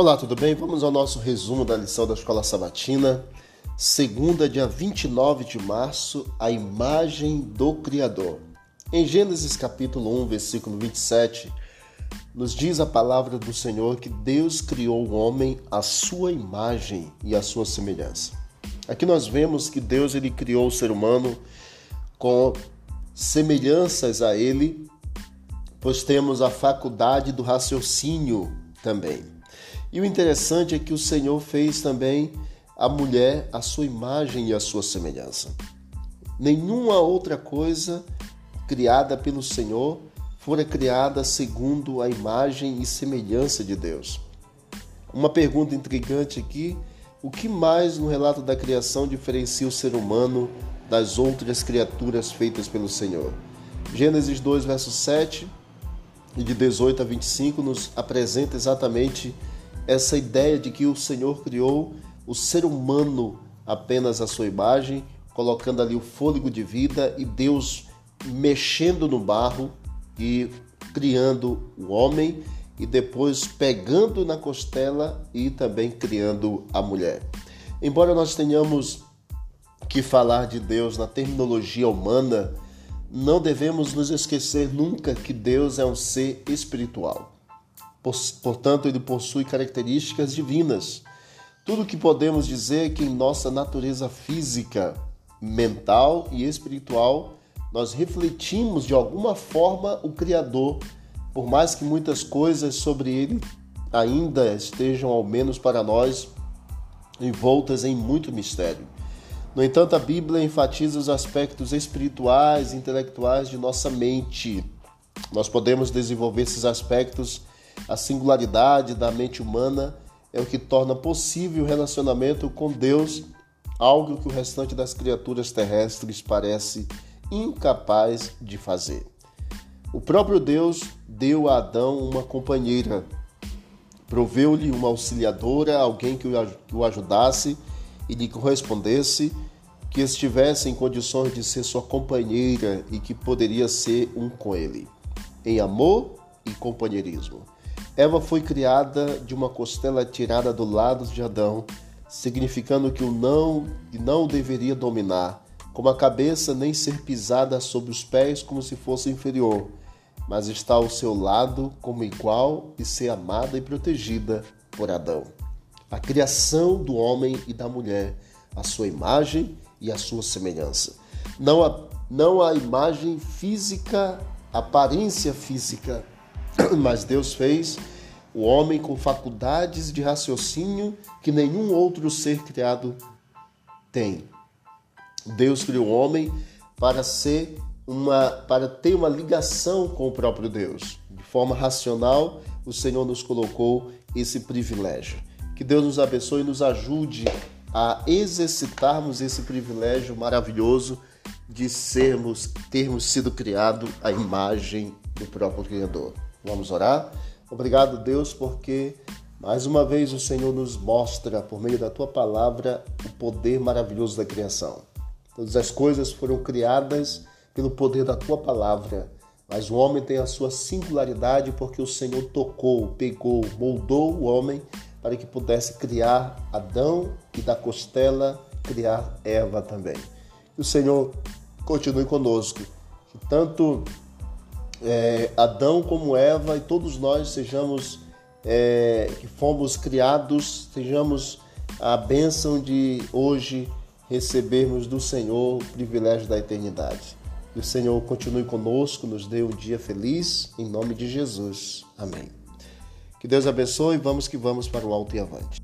Olá, tudo bem? Vamos ao nosso resumo da lição da Escola Sabatina. Segunda, dia 29 de março, a imagem do Criador. Em Gênesis capítulo 1, versículo 27, nos diz a palavra do Senhor que Deus criou o homem à sua imagem e à sua semelhança. Aqui nós vemos que Deus ele criou o ser humano com semelhanças a ele, pois temos a faculdade do raciocínio também. E o interessante é que o Senhor fez também a mulher a sua imagem e a sua semelhança. Nenhuma outra coisa criada pelo Senhor fora criada segundo a imagem e semelhança de Deus. Uma pergunta intrigante aqui: o que mais no relato da criação diferencia o ser humano das outras criaturas feitas pelo Senhor? Gênesis 2, verso 7 e de 18 a 25 nos apresenta exatamente essa ideia de que o Senhor criou o ser humano apenas à sua imagem, colocando ali o fôlego de vida e Deus mexendo no barro e criando o homem e depois pegando na costela e também criando a mulher. Embora nós tenhamos que falar de Deus na terminologia humana, não devemos nos esquecer nunca que Deus é um ser espiritual. Portanto, ele possui características divinas. Tudo o que podemos dizer é que em nossa natureza física, mental e espiritual, nós refletimos de alguma forma o Criador, por mais que muitas coisas sobre ele ainda estejam, ao menos para nós, envoltas em muito mistério. No entanto, a Bíblia enfatiza os aspectos espirituais e intelectuais de nossa mente. Nós podemos desenvolver esses aspectos a singularidade da mente humana é o que torna possível o relacionamento com Deus, algo que o restante das criaturas terrestres parece incapaz de fazer. O próprio Deus deu a Adão uma companheira, proveu-lhe uma auxiliadora, alguém que o ajudasse e lhe correspondesse, que estivesse em condições de ser sua companheira e que poderia ser um com ele, em amor e companheirismo. Eva foi criada de uma costela tirada do lado de Adão, significando que o não e não deveria dominar, como a cabeça nem ser pisada sobre os pés como se fosse inferior, mas está ao seu lado como igual e ser amada e protegida por Adão. A criação do homem e da mulher, a sua imagem e a sua semelhança. Não a, não a imagem física, aparência física, mas Deus fez o homem com faculdades de raciocínio que nenhum outro ser criado tem. Deus criou o homem para ser uma para ter uma ligação com o próprio Deus. De forma racional, o Senhor nos colocou esse privilégio. Que Deus nos abençoe e nos ajude a exercitarmos esse privilégio maravilhoso de sermos, termos sido criado à imagem do próprio Criador. Vamos orar? Obrigado, Deus, porque mais uma vez o Senhor nos mostra, por meio da tua palavra, o poder maravilhoso da criação. Todas as coisas foram criadas pelo poder da tua palavra, mas o homem tem a sua singularidade porque o Senhor tocou, pegou, moldou o homem para que pudesse criar Adão e da costela criar Eva também. Que o Senhor continue conosco, que tanto é, Adão como Eva e todos nós sejamos é, que fomos criados, sejamos a bênção de hoje recebermos do Senhor o privilégio da eternidade. Que o Senhor continue conosco, nos dê um dia feliz, em nome de Jesus. Amém. Que Deus abençoe vamos que vamos para o alto e avante.